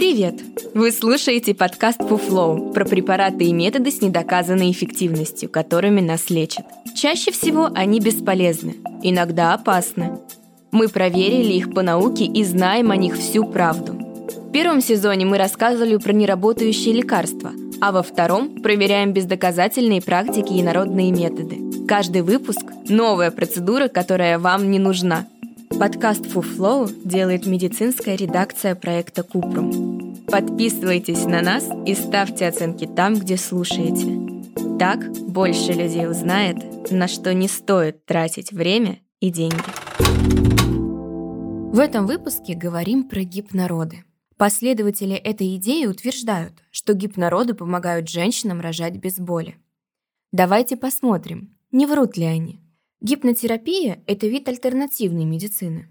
Привет! Вы слушаете подкаст Фуфлоу про препараты и методы с недоказанной эффективностью, которыми нас лечат. Чаще всего они бесполезны, иногда опасны. Мы проверили их по науке и знаем о них всю правду. В первом сезоне мы рассказывали про неработающие лекарства, а во втором проверяем бездоказательные практики и народные методы. Каждый выпуск – новая процедура, которая вам не нужна – Подкаст «Фуфлоу» делает медицинская редакция проекта «Купрум». Подписывайтесь на нас и ставьте оценки там, где слушаете. Так больше людей узнает, на что не стоит тратить время и деньги. В этом выпуске говорим про гипнороды. Последователи этой идеи утверждают, что гипнороды помогают женщинам рожать без боли. Давайте посмотрим, не врут ли они – Гипнотерапия – это вид альтернативной медицины.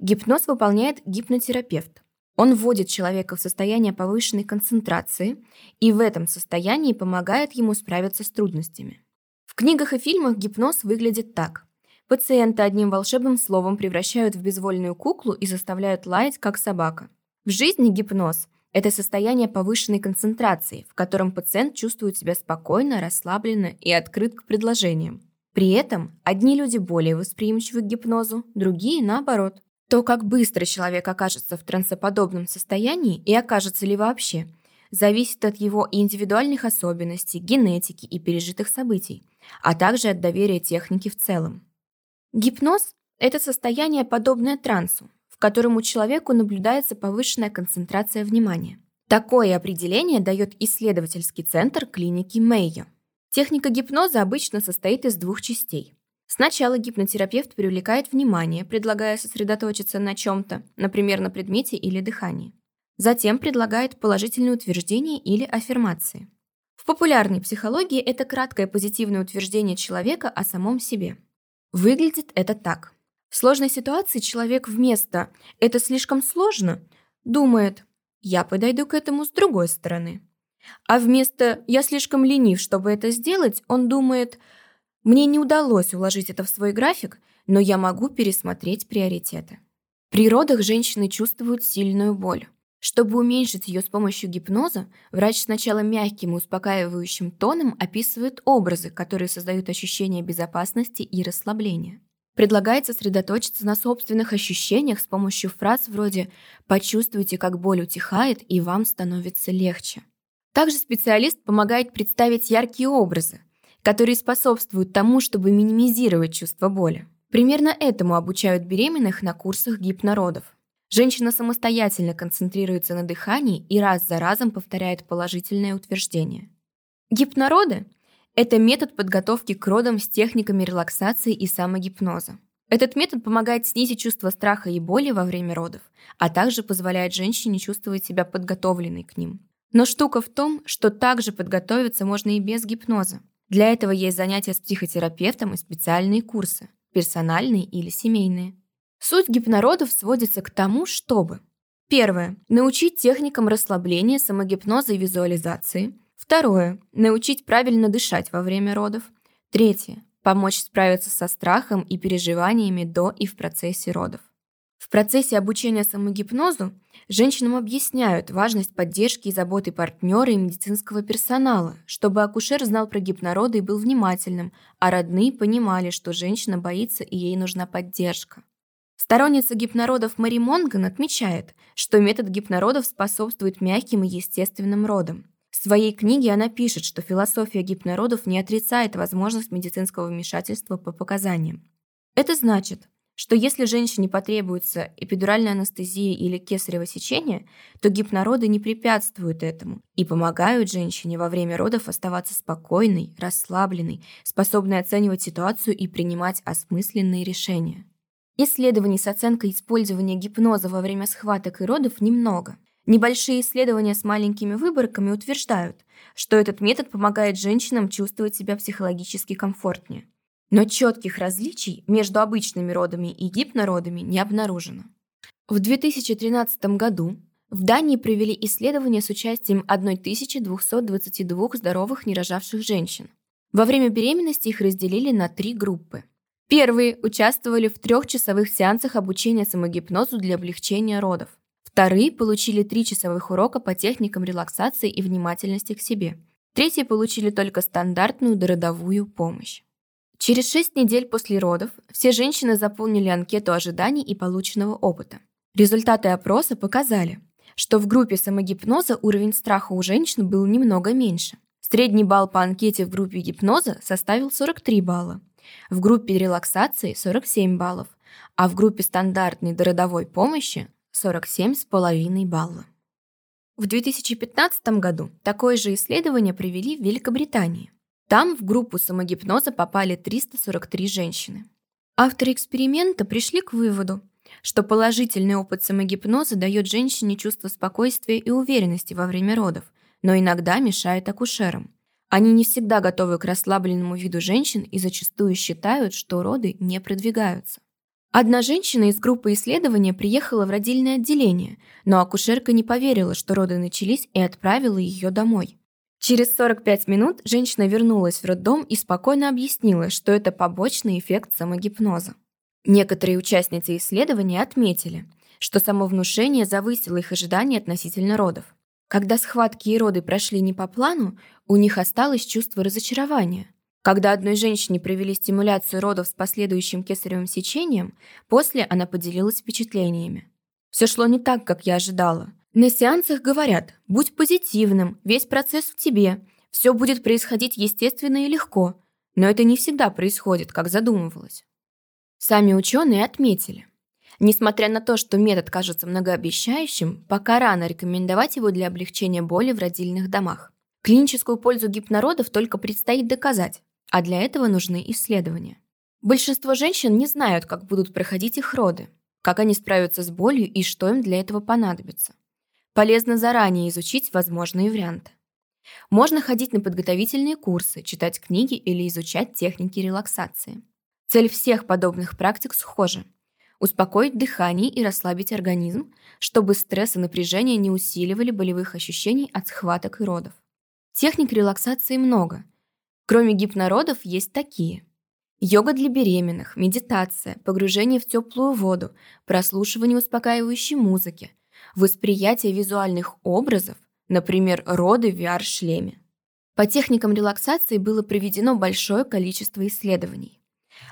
Гипноз выполняет гипнотерапевт. Он вводит человека в состояние повышенной концентрации и в этом состоянии помогает ему справиться с трудностями. В книгах и фильмах гипноз выглядит так. Пациента одним волшебным словом превращают в безвольную куклу и заставляют лаять, как собака. В жизни гипноз – это состояние повышенной концентрации, в котором пациент чувствует себя спокойно, расслабленно и открыт к предложениям. При этом одни люди более восприимчивы к гипнозу, другие наоборот. То, как быстро человек окажется в трансоподобном состоянии и окажется ли вообще, зависит от его индивидуальных особенностей, генетики и пережитых событий, а также от доверия техники в целом. Гипноз – это состояние, подобное трансу, в котором у человека наблюдается повышенная концентрация внимания. Такое определение дает исследовательский центр клиники Мэйо. Техника гипноза обычно состоит из двух частей. Сначала гипнотерапевт привлекает внимание, предлагая сосредоточиться на чем-то, например, на предмете или дыхании. Затем предлагает положительные утверждения или аффирмации. В популярной психологии это краткое позитивное утверждение человека о самом себе. Выглядит это так. В сложной ситуации человек вместо «это слишком сложно» думает «я подойду к этому с другой стороны». А вместо «я слишком ленив, чтобы это сделать», он думает «мне не удалось уложить это в свой график, но я могу пересмотреть приоритеты». При родах женщины чувствуют сильную боль. Чтобы уменьшить ее с помощью гипноза, врач сначала мягким и успокаивающим тоном описывает образы, которые создают ощущение безопасности и расслабления. Предлагает сосредоточиться на собственных ощущениях с помощью фраз вроде «почувствуйте, как боль утихает, и вам становится легче». Также специалист помогает представить яркие образы, которые способствуют тому, чтобы минимизировать чувство боли. Примерно этому обучают беременных на курсах гипнородов. Женщина самостоятельно концентрируется на дыхании и раз за разом повторяет положительное утверждение. Гипнороды – это метод подготовки к родам с техниками релаксации и самогипноза. Этот метод помогает снизить чувство страха и боли во время родов, а также позволяет женщине чувствовать себя подготовленной к ним. Но штука в том, что также подготовиться можно и без гипноза. Для этого есть занятия с психотерапевтом и специальные курсы, персональные или семейные. Суть гипнородов сводится к тому, чтобы Первое. Научить техникам расслабления, самогипноза и визуализации. Второе. Научить правильно дышать во время родов. Третье. Помочь справиться со страхом и переживаниями до и в процессе родов. Процессе обучения самогипнозу женщинам объясняют важность поддержки и заботы партнера и медицинского персонала, чтобы акушер знал про гипнороды и был внимательным, а родные понимали, что женщина боится и ей нужна поддержка. Сторонница гипнородов Мари Монган отмечает, что метод гипнородов способствует мягким и естественным родам. В своей книге она пишет, что философия гипнородов не отрицает возможность медицинского вмешательства по показаниям. Это значит, что если женщине потребуется эпидуральная анестезия или кесарево сечение, то гипнороды не препятствуют этому и помогают женщине во время родов оставаться спокойной, расслабленной, способной оценивать ситуацию и принимать осмысленные решения. Исследований с оценкой использования гипноза во время схваток и родов немного. Небольшие исследования с маленькими выборками утверждают, что этот метод помогает женщинам чувствовать себя психологически комфортнее. Но четких различий между обычными родами и гипнородами не обнаружено. В 2013 году в Дании провели исследование с участием 1222 здоровых нерожавших женщин. Во время беременности их разделили на три группы. Первые участвовали в трехчасовых сеансах обучения самогипнозу для облегчения родов. Вторые получили три часовых урока по техникам релаксации и внимательности к себе. Третьи получили только стандартную дородовую помощь. Через 6 недель после родов все женщины заполнили анкету ожиданий и полученного опыта. Результаты опроса показали, что в группе самогипноза уровень страха у женщин был немного меньше. Средний балл по анкете в группе гипноза составил 43 балла, в группе релаксации 47 баллов, а в группе стандартной дородовой помощи 47,5 балла. В 2015 году такое же исследование провели в Великобритании. Там в группу самогипноза попали 343 женщины. Авторы эксперимента пришли к выводу, что положительный опыт самогипноза дает женщине чувство спокойствия и уверенности во время родов, но иногда мешает акушерам. Они не всегда готовы к расслабленному виду женщин и зачастую считают, что роды не продвигаются. Одна женщина из группы исследования приехала в родильное отделение, но акушерка не поверила, что роды начались и отправила ее домой. Через 45 минут женщина вернулась в роддом и спокойно объяснила, что это побочный эффект самогипноза. Некоторые участницы исследования отметили, что самовнушение завысило их ожидания относительно родов. Когда схватки и роды прошли не по плану, у них осталось чувство разочарования – когда одной женщине провели стимуляцию родов с последующим кесаревым сечением, после она поделилась впечатлениями. Все шло не так, как я ожидала. На сеансах говорят, будь позитивным, весь процесс в тебе, все будет происходить естественно и легко, но это не всегда происходит, как задумывалось. Сами ученые отметили, Несмотря на то, что метод кажется многообещающим, пока рано рекомендовать его для облегчения боли в родильных домах. Клиническую пользу гипнородов только предстоит доказать, а для этого нужны исследования. Большинство женщин не знают, как будут проходить их роды, как они справятся с болью и что им для этого понадобится. Полезно заранее изучить возможные варианты. Можно ходить на подготовительные курсы, читать книги или изучать техники релаксации. Цель всех подобных практик схожа – успокоить дыхание и расслабить организм, чтобы стресс и напряжение не усиливали болевых ощущений от схваток и родов. Техник релаксации много, Кроме гипнородов есть такие. Йога для беременных, медитация, погружение в теплую воду, прослушивание успокаивающей музыки, восприятие визуальных образов, например, роды в VR-шлеме. По техникам релаксации было проведено большое количество исследований.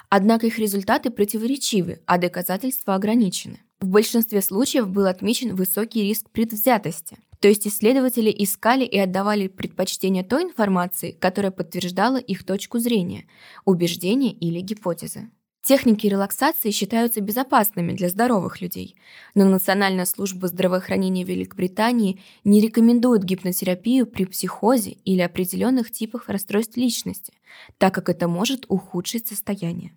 Однако их результаты противоречивы, а доказательства ограничены. В большинстве случаев был отмечен высокий риск предвзятости, то есть исследователи искали и отдавали предпочтение той информации, которая подтверждала их точку зрения, убеждения или гипотезы. Техники релаксации считаются безопасными для здоровых людей, но Национальная служба здравоохранения Великобритании не рекомендует гипнотерапию при психозе или определенных типах расстройств личности, так как это может ухудшить состояние.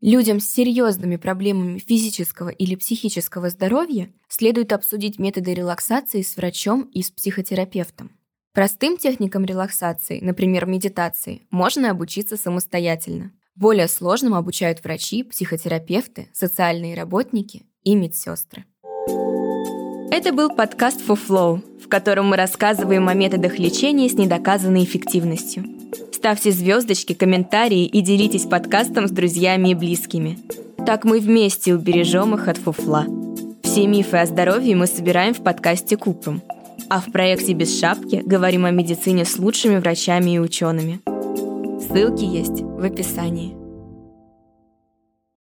Людям с серьезными проблемами физического или психического здоровья следует обсудить методы релаксации с врачом и с психотерапевтом. Простым техникам релаксации, например, медитации, можно обучиться самостоятельно. Более сложным обучают врачи, психотерапевты, социальные работники и медсестры. Это был подкаст For Flow, в котором мы рассказываем о методах лечения с недоказанной эффективностью. Ставьте звездочки, комментарии и делитесь подкастом с друзьями и близкими. Так мы вместе убережем их от фуфла. Все мифы о здоровье мы собираем в подкасте Купрум. А в проекте «Без шапки» говорим о медицине с лучшими врачами и учеными. Ссылки есть в описании.